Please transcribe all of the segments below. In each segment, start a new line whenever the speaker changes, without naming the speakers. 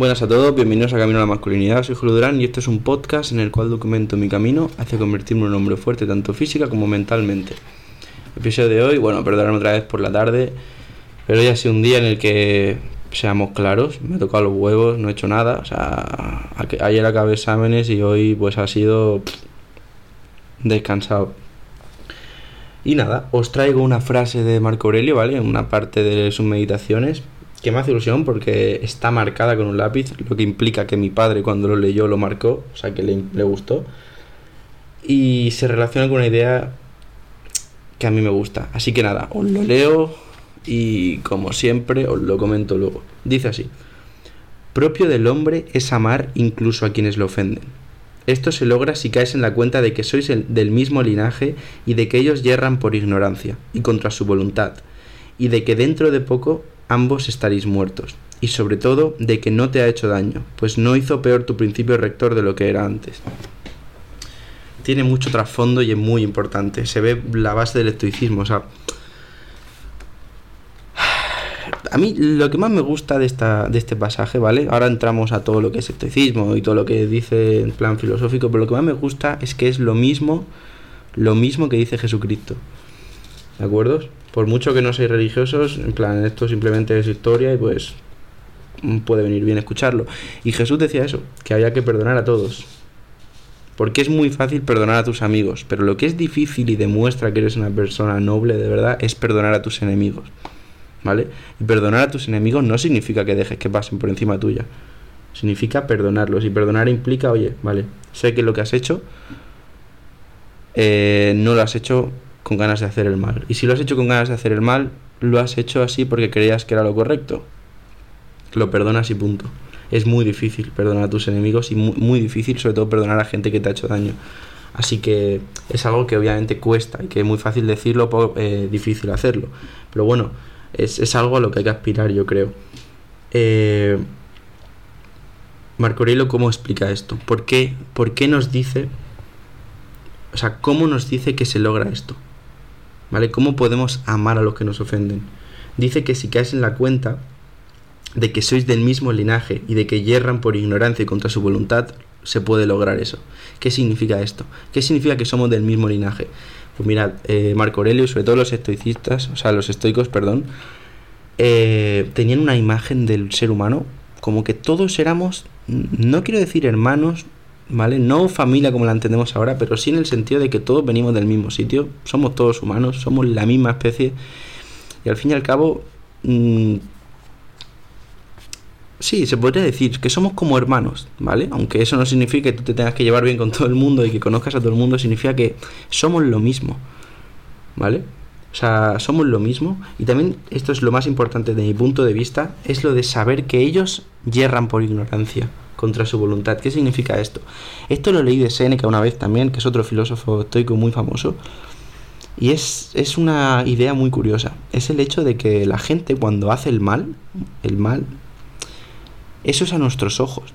Buenas a todos, bienvenidos a Camino a la Masculinidad. Soy Julio Durán y este es un podcast en el cual documento mi camino hacia convertirme en un hombre fuerte tanto física como mentalmente. El episodio de hoy, bueno, perdonadme otra vez por la tarde, pero hoy ha sido un día en el que, seamos claros, me he tocado los huevos, no he hecho nada. O sea, ayer acabé exámenes y hoy pues ha sido descansado. Y nada, os traigo una frase de Marco Aurelio, ¿vale? Una parte de sus meditaciones que me hace ilusión porque está marcada con un lápiz, lo que implica que mi padre cuando lo leyó lo marcó, o sea que le, le gustó. Y se relaciona con una idea que a mí me gusta. Así que nada, os lo leo y como siempre os lo comento luego. Dice así, propio del hombre es amar incluso a quienes lo ofenden. Esto se logra si caes en la cuenta de que sois del mismo linaje y de que ellos yerran por ignorancia y contra su voluntad, y de que dentro de poco ambos estaréis muertos, y sobre todo de que no te ha hecho daño, pues no hizo peor tu principio rector de lo que era antes. Tiene mucho trasfondo y es muy importante. Se ve la base del estoicismo. O sea, a mí lo que más me gusta de, esta, de este pasaje, ¿vale? Ahora entramos a todo lo que es estoicismo y todo lo que dice en plan filosófico, pero lo que más me gusta es que es lo mismo, lo mismo que dice Jesucristo. ¿De acuerdo? Por mucho que no seáis religiosos, en plan, esto simplemente es historia y pues puede venir bien escucharlo. Y Jesús decía eso, que había que perdonar a todos. Porque es muy fácil perdonar a tus amigos, pero lo que es difícil y demuestra que eres una persona noble de verdad es perdonar a tus enemigos. ¿Vale? Y perdonar a tus enemigos no significa que dejes que pasen por encima tuya. Significa perdonarlos. Y perdonar implica, oye, vale, sé que lo que has hecho eh, no lo has hecho con ganas de hacer el mal. Y si lo has hecho con ganas de hacer el mal, lo has hecho así porque creías que era lo correcto. Lo perdonas y punto. Es muy difícil perdonar a tus enemigos y muy, difícil sobre todo perdonar a gente que te ha hecho daño. Así que es algo que obviamente cuesta y que es muy fácil decirlo, eh, difícil hacerlo. Pero bueno, es, algo a lo que hay que aspirar, yo creo. Eh, Marco Aurelio, ¿cómo explica esto? ¿Por qué, ¿Por qué nos dice, o sea, cómo nos dice que se logra esto? ¿Vale? ¿Cómo podemos amar a los que nos ofenden? Dice que si caes en la cuenta de que sois del mismo linaje y de que yerran por ignorancia y contra su voluntad, se puede lograr eso. ¿Qué significa esto? ¿Qué significa que somos del mismo linaje? Pues mirad, eh, Marco Aurelio sobre todo los estoicistas, o sea, los estoicos, perdón, eh, tenían una imagen del ser humano como que todos éramos, no quiero decir hermanos, ¿vale? No familia como la entendemos ahora, pero sí en el sentido de que todos venimos del mismo sitio, somos todos humanos, somos la misma especie y al fin y al cabo, mm, sí, se podría decir que somos como hermanos, ¿vale? Aunque eso no significa que tú te tengas que llevar bien con todo el mundo y que conozcas a todo el mundo, significa que somos lo mismo, ¿vale? O sea, somos lo mismo. Y también, esto es lo más importante de mi punto de vista, es lo de saber que ellos yerran por ignorancia contra su voluntad. ¿Qué significa esto? Esto lo leí de Seneca una vez también, que es otro filósofo estoico muy famoso. Y es, es una idea muy curiosa. Es el hecho de que la gente cuando hace el mal, el mal, eso es a nuestros ojos.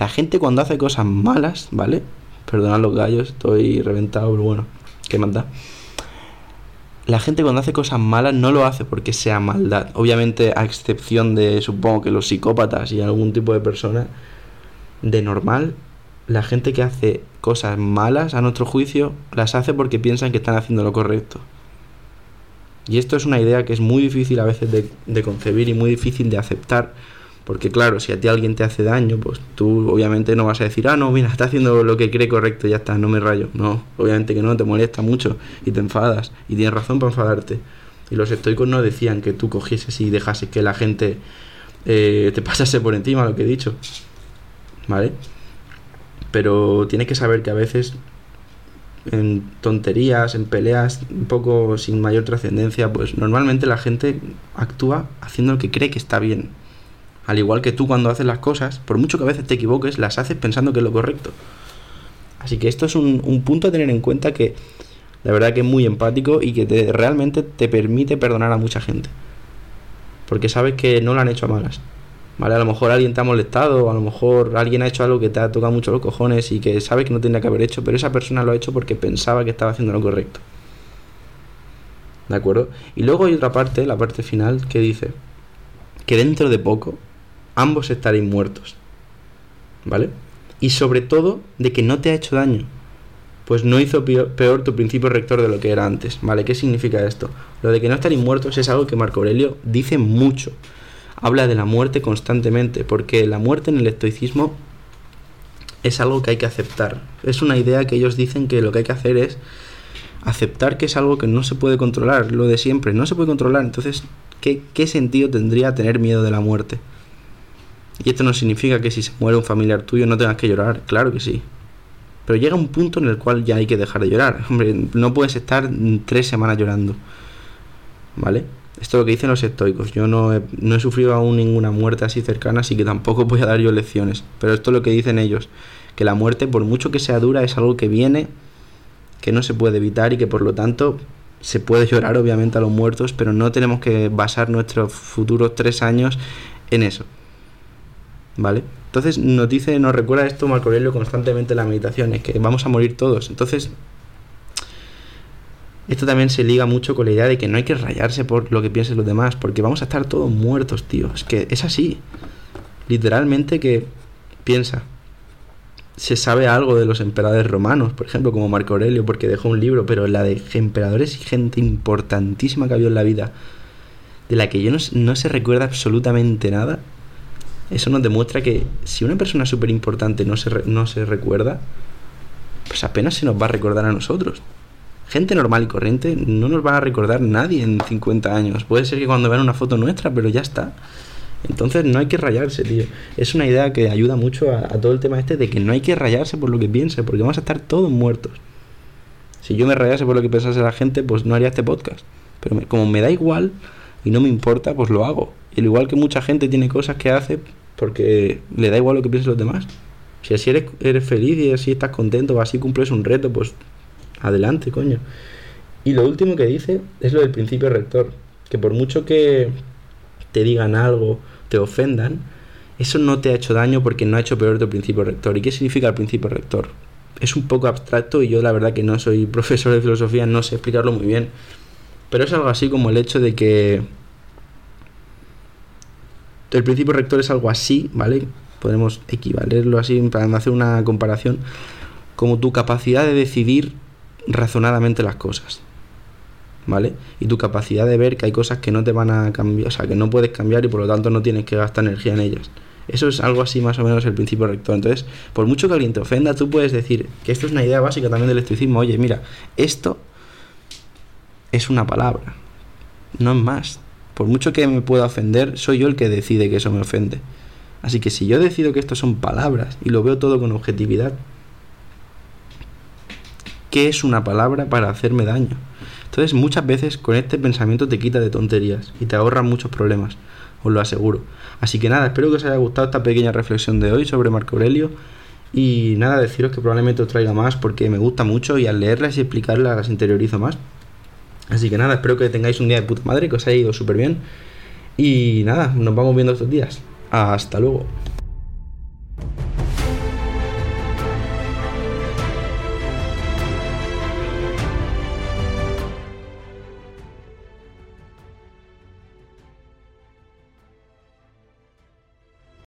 La gente cuando hace cosas malas, ¿vale? Perdonad los gallos, estoy reventado, pero bueno, ¿qué manda? La gente cuando hace cosas malas no lo hace porque sea maldad. Obviamente, a excepción de, supongo que los psicópatas y algún tipo de persona, de normal, la gente que hace cosas malas a nuestro juicio las hace porque piensan que están haciendo lo correcto. Y esto es una idea que es muy difícil a veces de, concebir y muy difícil de aceptar. Porque claro, si a ti alguien te hace daño, pues tú obviamente no vas a decir, ah, no, mira, está haciendo lo que cree correcto, ya está, no me rayo. No, obviamente que no, te molesta mucho y te enfadas. Y tienes razón para enfadarte. Y los estoicos no decían que tú cogieses y dejases que la gente eh, te pasase por encima, lo que he dicho. ¿Vale? Pero tienes que saber que a veces en tonterías, en peleas un poco sin mayor trascendencia, pues normalmente la gente actúa haciendo lo que cree que está bien. Al igual que tú cuando haces las cosas, por mucho que a veces te equivoques, las haces pensando que es lo correcto. Así que esto es un, punto a tener en cuenta que la verdad que es muy empático y que realmente te permite perdonar a mucha gente. Porque sabes que no lo han hecho a malas. ¿Vale? A lo mejor alguien te ha molestado, a lo mejor alguien ha hecho algo que te ha tocado mucho los cojones y que sabe que no tendría que haber hecho, pero esa persona lo ha hecho porque pensaba que estaba haciendo lo correcto. ¿De acuerdo? Y luego hay otra parte, la parte final, que dice que dentro de poco ambos estaréis muertos. ¿Vale? Y sobre todo de que no te ha hecho daño. Pues no hizo peor, tu principio rector de lo que era antes. ¿Vale? ¿Qué significa esto? Lo de que no estaréis muertos es algo que Marco Aurelio dice mucho. Habla de la muerte constantemente, porque la muerte en el estoicismo es algo que hay que aceptar. Es una idea que ellos dicen que lo que hay que hacer es aceptar que es algo que no se puede controlar, lo de siempre, no se puede controlar. Entonces, ¿qué, qué sentido tendría tener miedo de la muerte? Y esto no significa que si se muere un familiar tuyo no tengas que llorar, claro que sí. Pero llega un punto en el cual ya hay que dejar de llorar. Hombre, no puedes estar tres semanas llorando. ¿Vale? Esto es lo que dicen los estoicos. Yo no he, no he sufrido aún ninguna muerte así cercana, así que tampoco voy a dar yo lecciones. Pero esto es lo que dicen ellos. Que la muerte, por mucho que sea dura, es algo que viene, que no se puede evitar y que por lo tanto se puede llorar obviamente a los muertos, pero no tenemos que basar nuestros futuros tres años en eso. ¿Vale? Entonces nos dice, nos recuerda esto Marco Aurelio constantemente en las meditaciones, que vamos a morir todos. Entonces, esto también se liga mucho con la idea de que no hay que rayarse por lo que piensen los demás, porque vamos a estar todos muertos, tío. Es que es así. Literalmente que piensa. Se sabe algo de los emperadores romanos, por ejemplo, como Marco Aurelio, porque dejó un libro, pero la de emperadores y gente importantísima que había en la vida, de la que yo no, se recuerda absolutamente nada, eso nos demuestra que si una persona súper importante no se, no se recuerda, pues apenas se nos va a recordar a nosotros. Gente normal y corriente no nos va a recordar nadie en 50 años. Puede ser que cuando vean una foto nuestra, pero ya está. Entonces no hay que rayarse, tío. Es una idea que ayuda mucho a, todo el tema este de que no hay que rayarse por lo que piense, porque vamos a estar todos muertos. Si yo me rayase por lo que pensase la gente, pues no haría este podcast. Pero como me da igual y no me importa, pues lo hago. Y al igual que mucha gente tiene cosas que hace porque le da igual lo que piensen los demás. Si así eres, eres feliz y así estás contento o así cumples un reto, pues adelante, coño. Y lo último que dice es lo del principio rector, que por mucho que te digan algo, te ofendan, eso no te ha hecho daño porque no ha hecho peor tu principio rector. ¿Y qué significa el principio rector? Es un poco abstracto y yo la verdad que no soy profesor de filosofía, no sé explicarlo muy bien. Pero es algo así como el hecho de que el principio rector es algo así, ¿vale? Podemos equivalerlo así para hacer una comparación como tu capacidad de decidir razonadamente las cosas. ¿Vale? Y tu capacidad de ver que hay cosas que no te van a cambiar, o sea, que no puedes cambiar y por lo tanto no tienes que gastar energía en ellas. Eso es algo así más o menos el principio rector. Entonces, por mucho que alguien te ofenda, tú puedes decir que esto es una idea básica también del estoicismo. Oye, mira, esto es una palabra, no es más. Por mucho que me pueda ofender, soy yo el que decide que eso me ofende. Así que si yo decido que esto son palabras y lo veo todo con objetividad, ¿qué es una palabra para hacerme daño? Entonces muchas veces con este pensamiento te quita de tonterías y te ahorra muchos problemas, os lo aseguro. Así que nada, espero que os haya gustado esta pequeña reflexión de hoy sobre Marco Aurelio. Y nada, deciros que probablemente os traiga más porque me gusta mucho y al leerlas y explicarlas las interiorizo más. Así que nada, espero que tengáis un día de puta madre, que os haya ido súper bien. Y nada, nos vamos viendo estos días. Hasta luego.